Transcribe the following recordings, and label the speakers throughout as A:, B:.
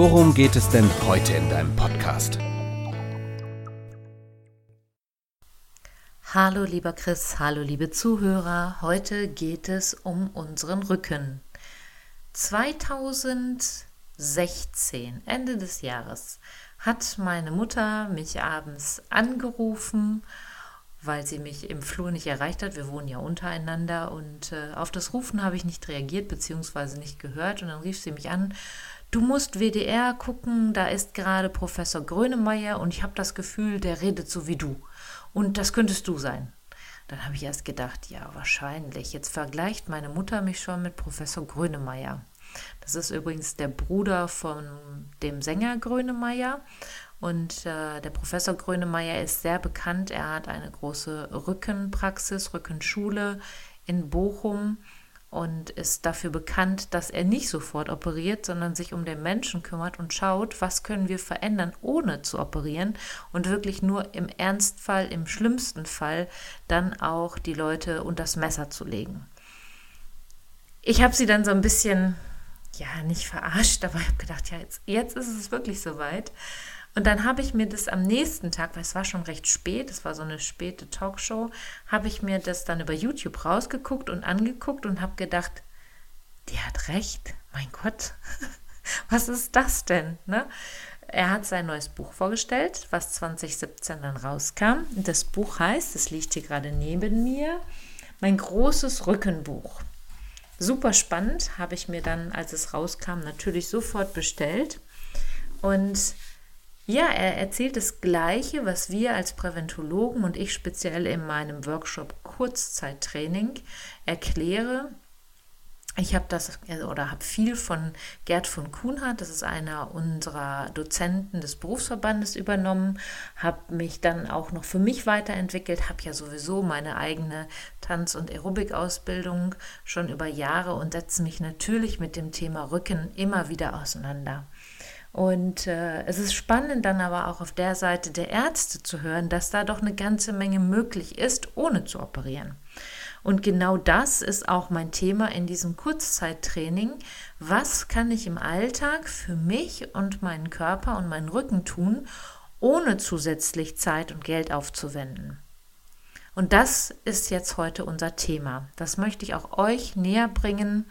A: worum geht es denn heute in deinem Podcast?
B: Hallo lieber Chris, hallo liebe Zuhörer. Heute geht es um unseren Rücken. 2016, Ende des Jahres, hat meine Mutter mich abends angerufen, weil sie mich im Flur nicht erreicht hat. Wir wohnen ja untereinander und äh, auf das Rufen habe ich nicht reagiert bzw. nicht gehört und dann rief sie mich an. Du musst WDR gucken, da ist gerade Professor Grönemeyer und ich habe das Gefühl, der redet so wie du. Und das könntest du sein. Dann habe ich erst gedacht, ja, wahrscheinlich. Jetzt vergleicht meine Mutter mich schon mit Professor Grönemeyer. Das ist übrigens der Bruder von dem Sänger Grönemeyer. Und äh, der Professor Grönemeyer ist sehr bekannt. Er hat eine große Rückenpraxis, Rückenschule in Bochum und ist dafür bekannt, dass er nicht sofort operiert, sondern sich um den Menschen kümmert und schaut, was können wir verändern, ohne zu operieren und wirklich nur im Ernstfall, im schlimmsten Fall dann auch die Leute unter das Messer zu legen. Ich habe sie dann so ein bisschen, ja, nicht verarscht, aber ich habe gedacht, ja, jetzt, jetzt ist es wirklich soweit. Und dann habe ich mir das am nächsten Tag, weil es war schon recht spät, es war so eine späte Talkshow, habe ich mir das dann über YouTube rausgeguckt und angeguckt und habe gedacht, die hat recht, mein Gott, was ist das denn? Ne? Er hat sein neues Buch vorgestellt, was 2017 dann rauskam. Das Buch heißt, es liegt hier gerade neben mir, mein großes Rückenbuch. Super spannend, habe ich mir dann, als es rauskam, natürlich sofort bestellt. Und ja, er erzählt das Gleiche, was wir als Präventologen und ich speziell in meinem Workshop Kurzzeittraining erkläre. Ich habe das oder habe viel von Gerd von Kuhnhardt, das ist einer unserer Dozenten des Berufsverbandes übernommen, habe mich dann auch noch für mich weiterentwickelt, habe ja sowieso meine eigene Tanz- und Aerobic-Ausbildung schon über Jahre und setze mich natürlich mit dem Thema Rücken immer wieder auseinander. Und äh, es ist spannend dann aber auch auf der Seite der Ärzte zu hören, dass da doch eine ganze Menge möglich ist, ohne zu operieren. Und genau das ist auch mein Thema in diesem Kurzzeittraining. Was kann ich im Alltag für mich und meinen Körper und meinen Rücken tun, ohne zusätzlich Zeit und Geld aufzuwenden? Und das ist jetzt heute unser Thema. Das möchte ich auch euch näher bringen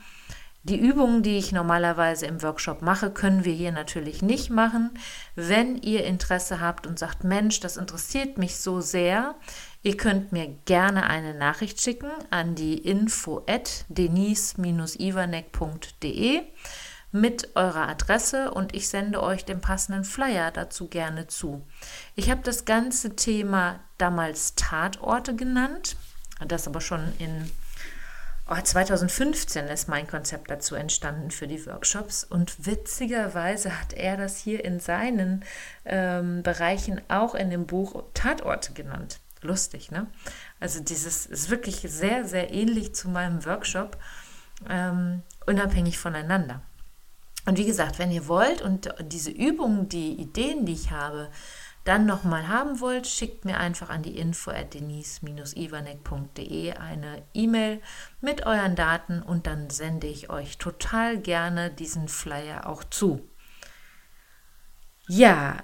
B: die Übungen, die ich normalerweise im Workshop mache, können wir hier natürlich nicht machen. Wenn ihr Interesse habt und sagt, Mensch, das interessiert mich so sehr, ihr könnt mir gerne eine Nachricht schicken an die info at denise-ivanek.de mit eurer Adresse und ich sende euch den passenden Flyer dazu gerne zu. Ich habe das ganze Thema damals Tatorte genannt, das aber schon in 2015 ist mein Konzept dazu entstanden für die Workshops und witzigerweise hat er das hier in seinen ähm, Bereichen auch in dem Buch Tatorte genannt. Lustig, ne? Also dieses ist wirklich sehr, sehr ähnlich zu meinem Workshop, ähm, unabhängig voneinander. Und wie gesagt, wenn ihr wollt und diese Übungen, die Ideen, die ich habe, dann nochmal haben wollt, schickt mir einfach an die info at denise-ivanek.de eine E-Mail mit euren Daten und dann sende ich euch total gerne diesen Flyer auch zu. Ja,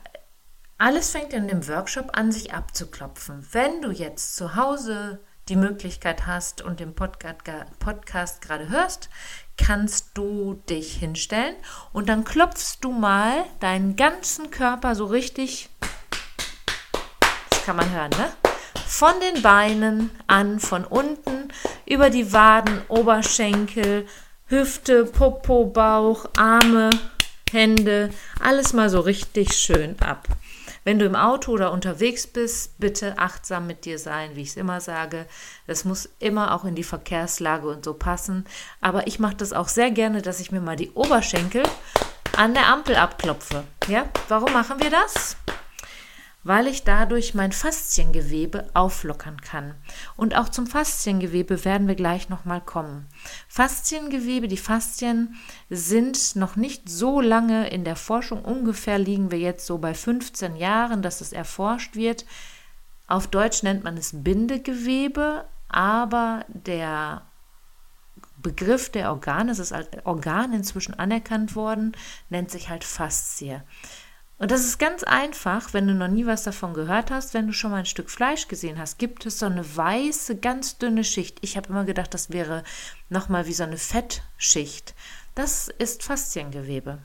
B: alles fängt in dem Workshop an, sich abzuklopfen. Wenn du jetzt zu Hause die Möglichkeit hast und den Podcast, Podcast gerade hörst, kannst du dich hinstellen und dann klopfst du mal deinen ganzen Körper so richtig kann man hören, ne? Von den Beinen an, von unten, über die Waden, Oberschenkel, Hüfte, Popo, Bauch, Arme, Hände, alles mal so richtig schön ab. Wenn du im Auto oder unterwegs bist, bitte achtsam mit dir sein, wie ich es immer sage. Das muss immer auch in die Verkehrslage und so passen. Aber ich mache das auch sehr gerne, dass ich mir mal die Oberschenkel an der Ampel abklopfe. Ja, warum machen wir das? Weil ich dadurch mein Fasziengewebe auflockern kann. Und auch zum Fasziengewebe werden wir gleich nochmal kommen. Fasziengewebe, die Faszien sind noch nicht so lange in der Forschung. Ungefähr liegen wir jetzt so bei 15 Jahren, dass es erforscht wird. Auf Deutsch nennt man es Bindegewebe, aber der Begriff der Organe, es ist als Organ inzwischen anerkannt worden, nennt sich halt Faszie. Und das ist ganz einfach, wenn du noch nie was davon gehört hast, wenn du schon mal ein Stück Fleisch gesehen hast, gibt es so eine weiße, ganz dünne Schicht. Ich habe immer gedacht, das wäre nochmal wie so eine Fettschicht. Das ist Fasziengewebe.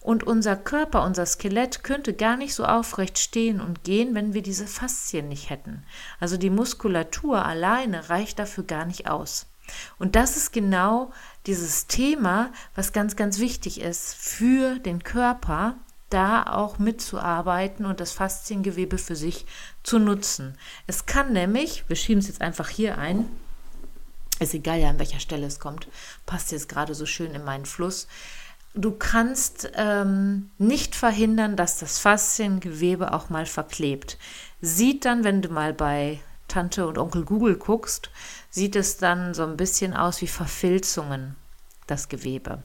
B: Und unser Körper, unser Skelett könnte gar nicht so aufrecht stehen und gehen, wenn wir diese Faszien nicht hätten. Also die Muskulatur alleine reicht dafür gar nicht aus. Und das ist genau dieses Thema, was ganz, ganz wichtig ist für den Körper, da auch mitzuarbeiten und das Fasziengewebe für sich zu nutzen. Es kann nämlich, wir schieben es jetzt einfach hier ein, ist egal ja an welcher Stelle es kommt, passt jetzt gerade so schön in meinen Fluss. Du kannst ähm, nicht verhindern, dass das Fasziengewebe auch mal verklebt. Sieht dann, wenn du mal bei Tante und Onkel Google guckst, sieht es dann so ein bisschen aus wie Verfilzungen, das Gewebe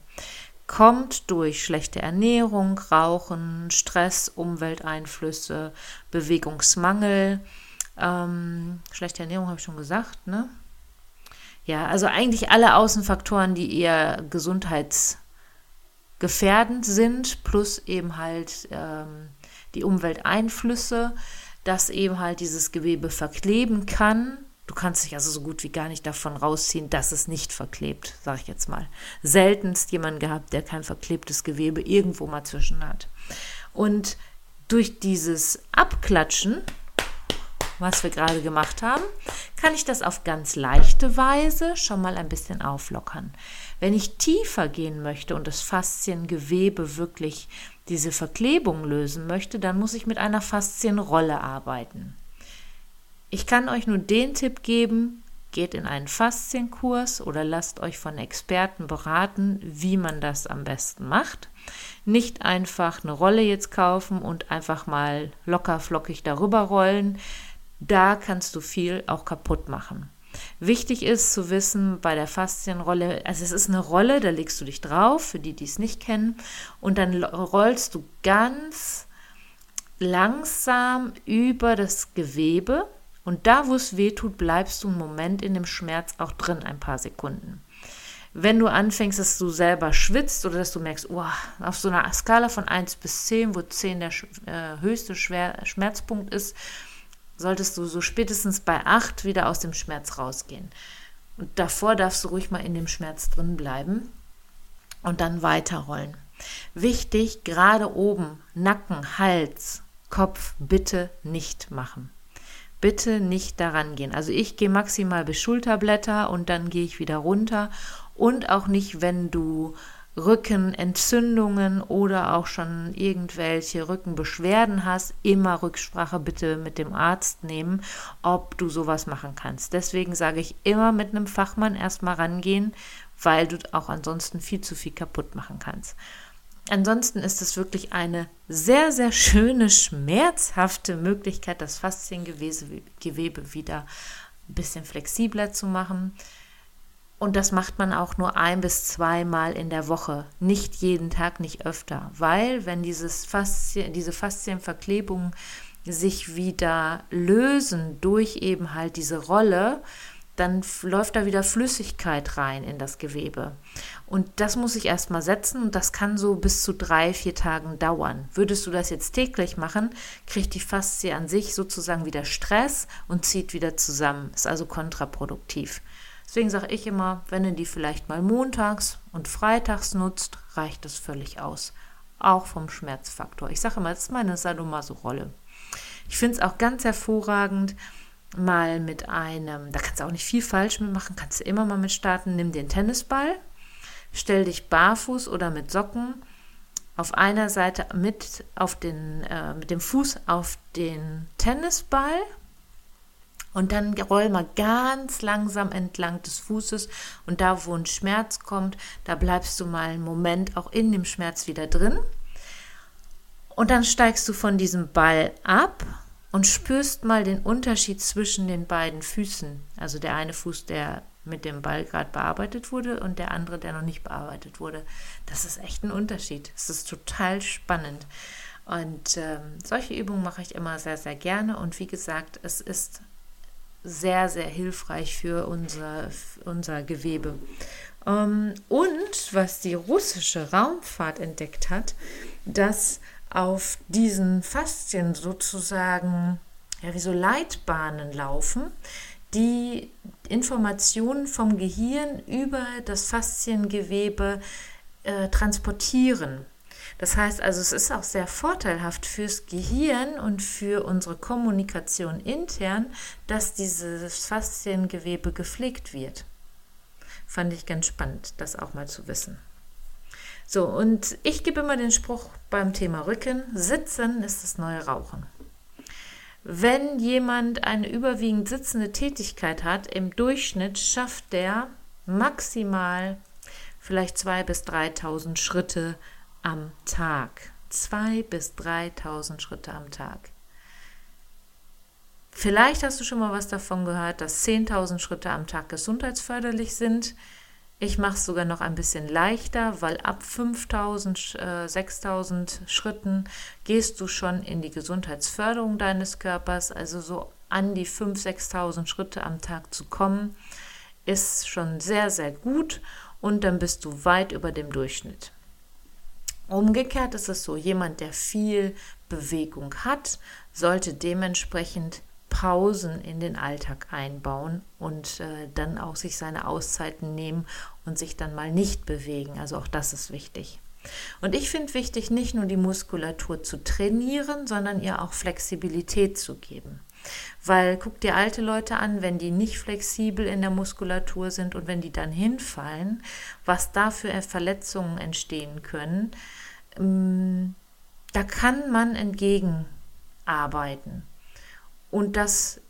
B: kommt durch schlechte Ernährung, Rauchen, Stress, Umwelteinflüsse, Bewegungsmangel. Ähm, schlechte Ernährung habe ich schon gesagt, ne? Ja, also eigentlich alle Außenfaktoren, die eher gesundheitsgefährdend sind, plus eben halt ähm, die Umwelteinflüsse, dass eben halt dieses Gewebe verkleben kann Du kannst dich also so gut wie gar nicht davon rausziehen, dass es nicht verklebt, sage ich jetzt mal. Seltenst jemand gehabt, der kein verklebtes Gewebe irgendwo mal zwischen hat. Und durch dieses Abklatschen, was wir gerade gemacht haben, kann ich das auf ganz leichte Weise schon mal ein bisschen auflockern. Wenn ich tiefer gehen möchte und das Fasziengewebe wirklich diese Verklebung lösen möchte, dann muss ich mit einer Faszienrolle arbeiten. Ich kann euch nur den Tipp geben, geht in einen Faszienkurs oder lasst euch von Experten beraten, wie man das am besten macht. Nicht einfach eine Rolle jetzt kaufen und einfach mal locker flockig darüber rollen. Da kannst du viel auch kaputt machen. Wichtig ist zu wissen bei der Faszienrolle, also es ist eine Rolle, da legst du dich drauf, für die, die es nicht kennen, und dann rollst du ganz langsam über das Gewebe und da, wo es weh tut, bleibst du einen Moment in dem Schmerz auch drin, ein paar Sekunden. Wenn du anfängst, dass du selber schwitzt oder dass du merkst, oh, auf so einer Skala von 1 bis 10, wo 10 der äh, höchste Schwer Schmerzpunkt ist, solltest du so spätestens bei 8 wieder aus dem Schmerz rausgehen. Und davor darfst du ruhig mal in dem Schmerz drin bleiben und dann weiterrollen. Wichtig, gerade oben, Nacken, Hals, Kopf bitte nicht machen bitte nicht daran gehen. Also ich gehe maximal bis Schulterblätter und dann gehe ich wieder runter und auch nicht, wenn du Rückenentzündungen oder auch schon irgendwelche Rückenbeschwerden hast, immer Rücksprache bitte mit dem Arzt nehmen, ob du sowas machen kannst. Deswegen sage ich immer mit einem Fachmann erstmal rangehen, weil du auch ansonsten viel zu viel kaputt machen kannst. Ansonsten ist es wirklich eine sehr, sehr schöne, schmerzhafte Möglichkeit, das Fasziengewebe wieder ein bisschen flexibler zu machen. Und das macht man auch nur ein bis zweimal in der Woche, nicht jeden Tag, nicht öfter, weil wenn dieses Faszien, diese Faszienverklebungen sich wieder lösen durch eben halt diese Rolle, dann läuft da wieder Flüssigkeit rein in das Gewebe. Und das muss ich erstmal setzen und das kann so bis zu drei, vier Tagen dauern. Würdest du das jetzt täglich machen, kriegt die Faszie an sich sozusagen wieder Stress und zieht wieder zusammen. Ist also kontraproduktiv. Deswegen sage ich immer, wenn du die vielleicht mal montags und freitags nutzt, reicht das völlig aus. Auch vom Schmerzfaktor. Ich sage immer, das ist meine Sadomaso-Rolle. Ich finde es auch ganz hervorragend, mal mit einem, da kannst du auch nicht viel falsch mitmachen, kannst du immer mal mit starten, nimm den Tennisball, stell dich barfuß oder mit Socken auf einer Seite mit, auf den, äh, mit dem Fuß auf den Tennisball Und dann roll mal ganz langsam entlang des Fußes und da, wo ein Schmerz kommt, da bleibst du mal einen Moment auch in dem Schmerz wieder drin. Und dann steigst du von diesem Ball ab und spürst mal den Unterschied zwischen den beiden Füßen. Also der eine Fuß, der mit dem Ball gerade bearbeitet wurde und der andere, der noch nicht bearbeitet wurde. Das ist echt ein Unterschied. Es ist total spannend. Und ähm, solche Übungen mache ich immer sehr, sehr gerne. Und wie gesagt, es ist sehr, sehr hilfreich für unser, unser Gewebe. Ähm, und was die russische Raumfahrt entdeckt hat, dass auf diesen Faszien sozusagen ja, wie so Leitbahnen laufen, die Informationen vom Gehirn über das Fasziengewebe äh, transportieren. Das heißt also, es ist auch sehr vorteilhaft fürs Gehirn und für unsere Kommunikation intern, dass dieses Fasziengewebe gepflegt wird. Fand ich ganz spannend, das auch mal zu wissen. So, und ich gebe immer den Spruch beim Thema Rücken, sitzen ist das neue Rauchen. Wenn jemand eine überwiegend sitzende Tätigkeit hat, im Durchschnitt schafft der maximal vielleicht 2.000 bis 3.000 Schritte am Tag. 2.000 bis 3.000 Schritte am Tag. Vielleicht hast du schon mal was davon gehört, dass 10.000 Schritte am Tag gesundheitsförderlich sind. Ich mache es sogar noch ein bisschen leichter, weil ab 5000, äh, 6000 Schritten gehst du schon in die Gesundheitsförderung deines Körpers. Also so an die 5.000, 6.000 Schritte am Tag zu kommen, ist schon sehr, sehr gut und dann bist du weit über dem Durchschnitt. Umgekehrt ist es so, jemand, der viel Bewegung hat, sollte dementsprechend Pausen in den Alltag einbauen und äh, dann auch sich seine Auszeiten nehmen und sich dann mal nicht bewegen. Also auch das ist wichtig. Und ich finde wichtig, nicht nur die Muskulatur zu trainieren, sondern ihr auch Flexibilität zu geben. Weil guck dir alte Leute an, wenn die nicht flexibel in der Muskulatur sind und wenn die dann hinfallen, was da für Verletzungen entstehen können, ähm, da kann man entgegenarbeiten. Und das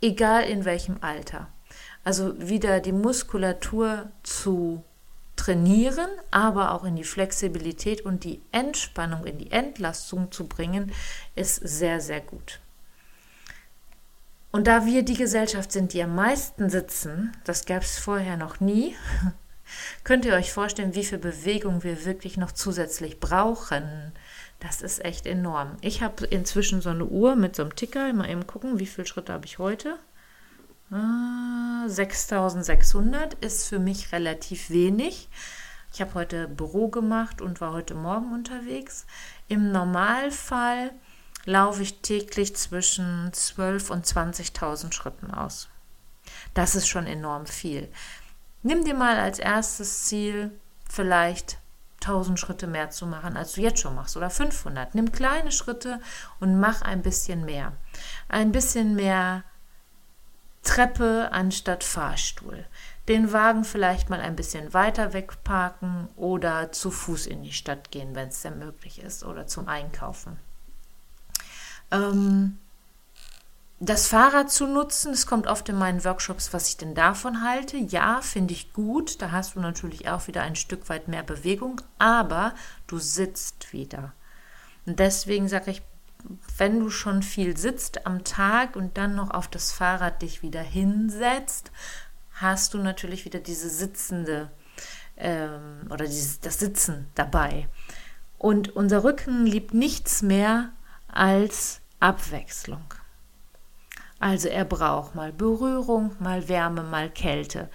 B: egal in welchem Alter. Also wieder die Muskulatur zu trainieren, aber auch in die Flexibilität und die Entspannung, in die Entlastung zu bringen, ist sehr, sehr gut. Und da wir die Gesellschaft sind, die am meisten sitzen, das gab es vorher noch nie, könnt ihr euch vorstellen, wie viel Bewegung wir wirklich noch zusätzlich brauchen. Das ist echt enorm. Ich habe inzwischen so eine Uhr mit so einem Ticker. Mal eben gucken, wie viele Schritte habe ich heute? Ah, 6600 ist für mich relativ wenig. Ich habe heute Büro gemacht und war heute Morgen unterwegs. Im Normalfall laufe ich täglich zwischen 12.000 und 20.000 Schritten aus. Das ist schon enorm viel. Nimm dir mal als erstes Ziel vielleicht 1000 Schritte mehr zu machen, als du jetzt schon machst oder 500. Nimm kleine Schritte und mach ein bisschen mehr. Ein bisschen mehr Treppe anstatt Fahrstuhl. Den Wagen vielleicht mal ein bisschen weiter wegparken oder zu Fuß in die Stadt gehen, wenn es denn möglich ist, oder zum Einkaufen. Ähm, das Fahrrad zu nutzen, es kommt oft in meinen Workshops, was ich denn davon halte. Ja, finde ich gut. Da hast du natürlich auch wieder ein Stück weit mehr Bewegung, aber du sitzt wieder. Und deswegen sage ich, wenn du schon viel sitzt am Tag und dann noch auf das Fahrrad dich wieder hinsetzt, hast du natürlich wieder diese sitzende ähm, oder dieses, das Sitzen dabei. Und unser Rücken liebt nichts mehr als Abwechslung. Also er braucht mal Berührung, mal Wärme, mal Kälte.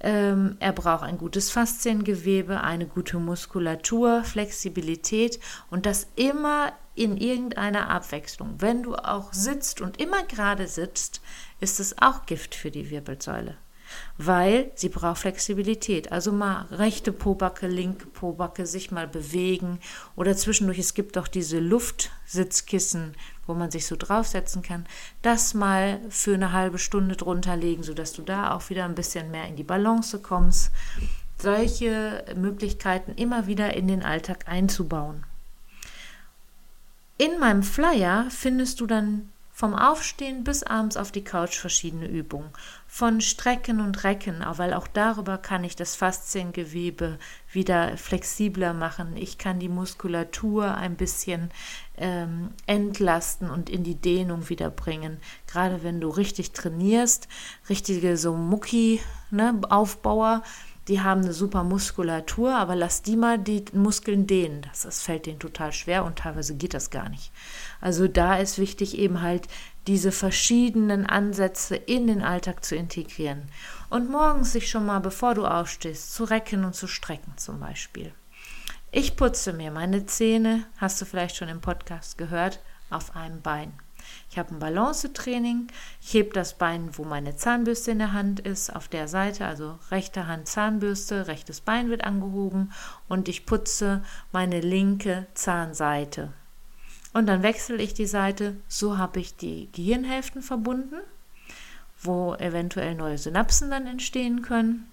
B: Ähm, er braucht ein gutes Fasziengewebe, eine gute Muskulatur, Flexibilität und das immer in irgendeiner Abwechslung. Wenn du auch sitzt und immer gerade sitzt, ist es auch Gift für die Wirbelsäule weil sie braucht Flexibilität. Also mal rechte Pobacke, linke Pobacke, sich mal bewegen oder zwischendurch, es gibt auch diese Luftsitzkissen, wo man sich so draufsetzen kann, das mal für eine halbe Stunde drunter legen, sodass du da auch wieder ein bisschen mehr in die Balance kommst. Solche Möglichkeiten immer wieder in den Alltag einzubauen. In meinem Flyer findest du dann vom Aufstehen bis abends auf die Couch verschiedene Übungen. Von Strecken und Recken, weil auch darüber kann ich das Fasziengewebe wieder flexibler machen. Ich kann die Muskulatur ein bisschen ähm, entlasten und in die Dehnung wieder bringen. Gerade wenn du richtig trainierst, richtige so Mucki-Aufbauer, ne, die haben eine super Muskulatur, aber lass die mal die Muskeln dehnen. Das, das fällt denen total schwer und teilweise geht das gar nicht. Also da ist wichtig eben halt diese verschiedenen Ansätze in den Alltag zu integrieren. Und morgens sich schon mal, bevor du aufstehst, zu recken und zu strecken zum Beispiel. Ich putze mir meine Zähne, hast du vielleicht schon im Podcast gehört, auf einem Bein. Ich habe ein Balancetraining. Ich hebe das Bein, wo meine Zahnbürste in der Hand ist, auf der Seite, also rechte Hand Zahnbürste, rechtes Bein wird angehoben und ich putze meine linke Zahnseite. Und dann wechsle ich die Seite. So habe ich die Gehirnhälften verbunden, wo eventuell neue Synapsen dann entstehen können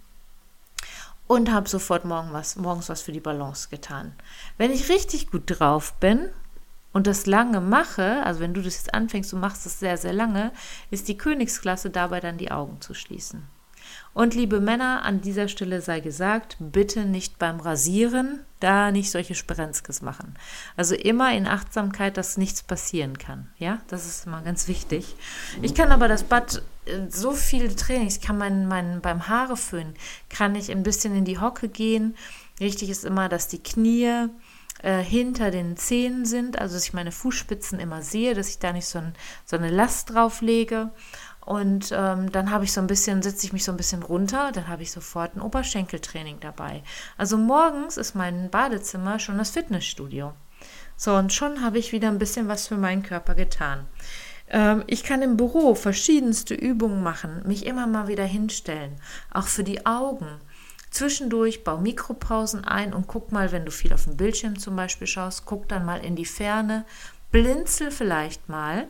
B: und habe sofort morgen was, morgens was für die Balance getan. Wenn ich richtig gut drauf bin, und das lange mache, also wenn du das jetzt anfängst, du machst es sehr, sehr lange, ist die Königsklasse dabei dann die Augen zu schließen. Und liebe Männer, an dieser Stelle sei gesagt, bitte nicht beim Rasieren da nicht solche Sprenzkes machen. Also immer in Achtsamkeit, dass nichts passieren kann. Ja, das ist immer ganz wichtig. Ich kann aber das Bad äh, so viele Trainings, ich kann mein, mein, beim Haare föhnen, kann ich ein bisschen in die Hocke gehen. Wichtig ist immer, dass die Knie äh, hinter den Zehen sind, also dass ich meine Fußspitzen immer sehe, dass ich da nicht so, ein, so eine Last drauf lege. Und ähm, dann habe ich so ein bisschen, sitze ich mich so ein bisschen runter, dann habe ich sofort ein Oberschenkeltraining dabei. Also morgens ist mein Badezimmer schon das Fitnessstudio. So, und schon habe ich wieder ein bisschen was für meinen Körper getan. Ähm, ich kann im Büro verschiedenste Übungen machen, mich immer mal wieder hinstellen, auch für die Augen. Zwischendurch bau Mikropausen ein und guck mal, wenn du viel auf dem Bildschirm zum Beispiel schaust, guck dann mal in die Ferne, blinzel vielleicht mal,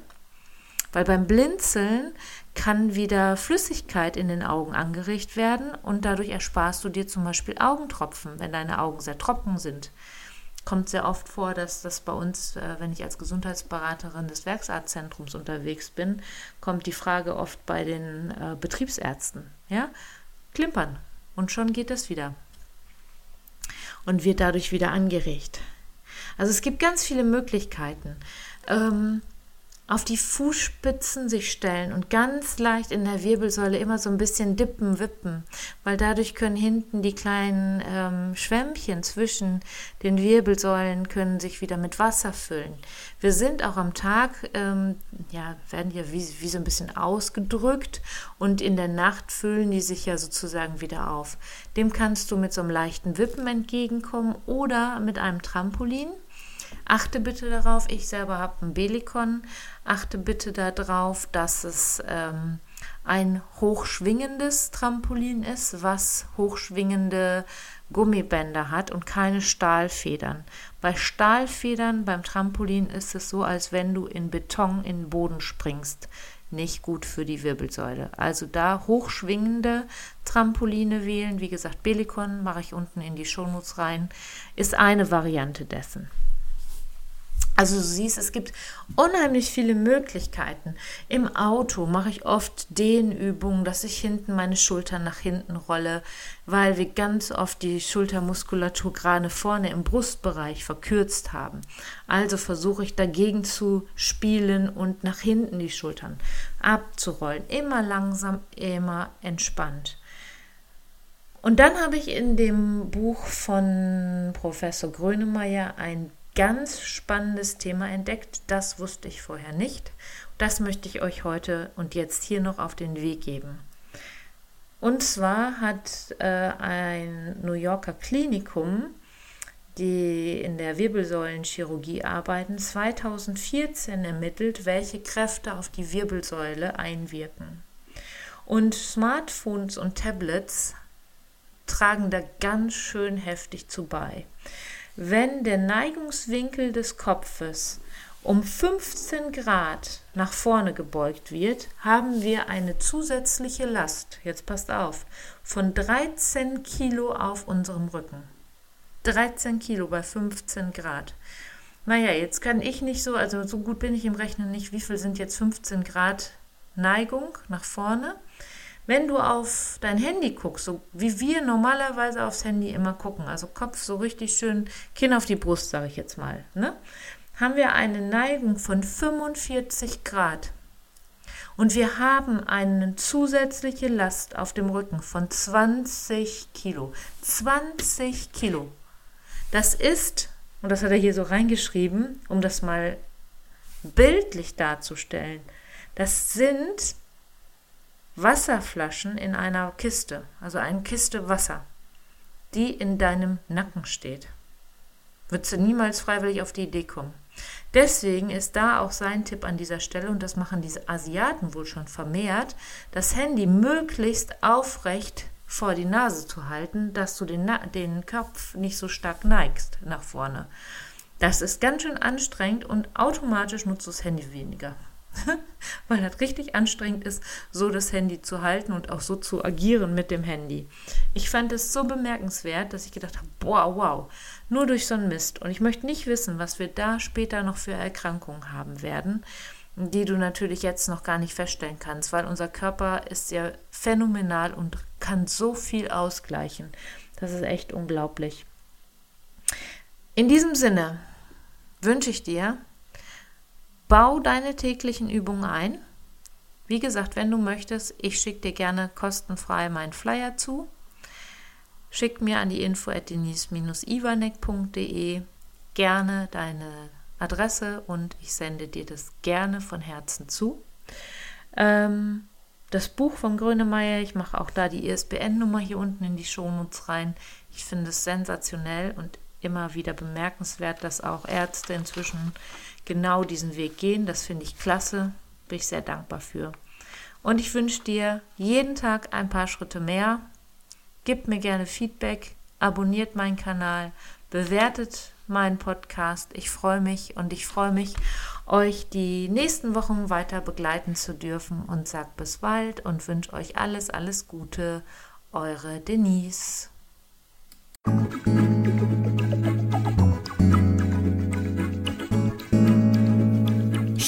B: weil beim Blinzeln kann wieder Flüssigkeit in den Augen angeregt werden und dadurch ersparst du dir zum Beispiel Augentropfen, wenn deine Augen sehr trocken sind. Kommt sehr oft vor, dass das bei uns, äh, wenn ich als Gesundheitsberaterin des Werksarztzentrums unterwegs bin, kommt die Frage oft bei den äh, Betriebsärzten. Ja, klimpern, und schon geht das wieder und wird dadurch wieder angeregt. Also es gibt ganz viele Möglichkeiten. Ähm, auf die Fußspitzen sich stellen und ganz leicht in der Wirbelsäule immer so ein bisschen dippen, wippen, weil dadurch können hinten die kleinen ähm, Schwämmchen zwischen den Wirbelsäulen können sich wieder mit Wasser füllen. Wir sind auch am Tag, ähm, ja, werden ja wie, wie so ein bisschen ausgedrückt und in der Nacht füllen die sich ja sozusagen wieder auf. Dem kannst du mit so einem leichten Wippen entgegenkommen oder mit einem Trampolin. Achte bitte darauf, ich selber habe ein Belikon, achte bitte darauf, dass es ähm, ein hochschwingendes Trampolin ist, was hochschwingende Gummibänder hat und keine Stahlfedern. Bei Stahlfedern beim Trampolin ist es so, als wenn du in Beton in den Boden springst. Nicht gut für die Wirbelsäule. Also da hochschwingende Trampoline wählen. Wie gesagt, Belikon mache ich unten in die Shownotes rein. Ist eine Variante dessen. Also du siehst, es gibt unheimlich viele Möglichkeiten. Im Auto mache ich oft Dehnübungen, dass ich hinten meine Schultern nach hinten rolle, weil wir ganz oft die Schultermuskulatur gerade vorne im Brustbereich verkürzt haben. Also versuche ich dagegen zu spielen und nach hinten die Schultern abzurollen. Immer langsam, immer entspannt. Und dann habe ich in dem Buch von Professor Grönemeyer ein ganz spannendes Thema entdeckt. Das wusste ich vorher nicht. Das möchte ich euch heute und jetzt hier noch auf den Weg geben. Und zwar hat äh, ein New Yorker Klinikum, die in der Wirbelsäulenchirurgie arbeiten, 2014 ermittelt, welche Kräfte auf die Wirbelsäule einwirken. Und Smartphones und Tablets tragen da ganz schön heftig zu bei. Wenn der Neigungswinkel des Kopfes um 15 Grad nach vorne gebeugt wird, haben wir eine zusätzliche Last, jetzt passt auf, von 13 Kilo auf unserem Rücken. 13 Kilo bei 15 Grad. Naja, jetzt kann ich nicht so, also so gut bin ich im Rechnen nicht, wie viel sind jetzt 15 Grad Neigung nach vorne. Wenn du auf dein Handy guckst, so wie wir normalerweise aufs Handy immer gucken, also Kopf so richtig schön, Kinn auf die Brust, sage ich jetzt mal, ne? haben wir eine Neigung von 45 Grad. Und wir haben eine zusätzliche Last auf dem Rücken von 20 Kilo. 20 Kilo. Das ist, und das hat er hier so reingeschrieben, um das mal bildlich darzustellen, das sind Wasserflaschen in einer Kiste, also eine Kiste Wasser, die in deinem Nacken steht. Würdest du niemals freiwillig auf die Idee kommen. Deswegen ist da auch sein Tipp an dieser Stelle, und das machen diese Asiaten wohl schon vermehrt, das Handy möglichst aufrecht vor die Nase zu halten, dass du den, den Kopf nicht so stark neigst nach vorne. Das ist ganz schön anstrengend und automatisch nutzt du das Handy weniger. weil das richtig anstrengend ist, so das Handy zu halten und auch so zu agieren mit dem Handy. Ich fand es so bemerkenswert, dass ich gedacht habe, boah, wow, nur durch so einen Mist. Und ich möchte nicht wissen, was wir da später noch für Erkrankungen haben werden, die du natürlich jetzt noch gar nicht feststellen kannst, weil unser Körper ist ja phänomenal und kann so viel ausgleichen. Das ist echt unglaublich. In diesem Sinne wünsche ich dir, Bau deine täglichen Übungen ein. Wie gesagt, wenn du möchtest, ich schicke dir gerne kostenfrei meinen Flyer zu. Schick mir an die info at denise-ivanek.de gerne deine Adresse und ich sende dir das gerne von Herzen zu. Ähm, das Buch von Grönemeyer, ich mache auch da die ISBN-Nummer hier unten in die Shownotes rein. Ich finde es sensationell und immer wieder bemerkenswert, dass auch Ärzte inzwischen genau diesen Weg gehen. Das finde ich klasse, bin ich sehr dankbar für. Und ich wünsche dir jeden Tag ein paar Schritte mehr. Gebt mir gerne Feedback, abonniert meinen Kanal, bewertet meinen Podcast. Ich freue mich und ich freue mich, euch die nächsten Wochen weiter begleiten zu dürfen und sage bis bald und wünsche euch alles, alles Gute. Eure Denise.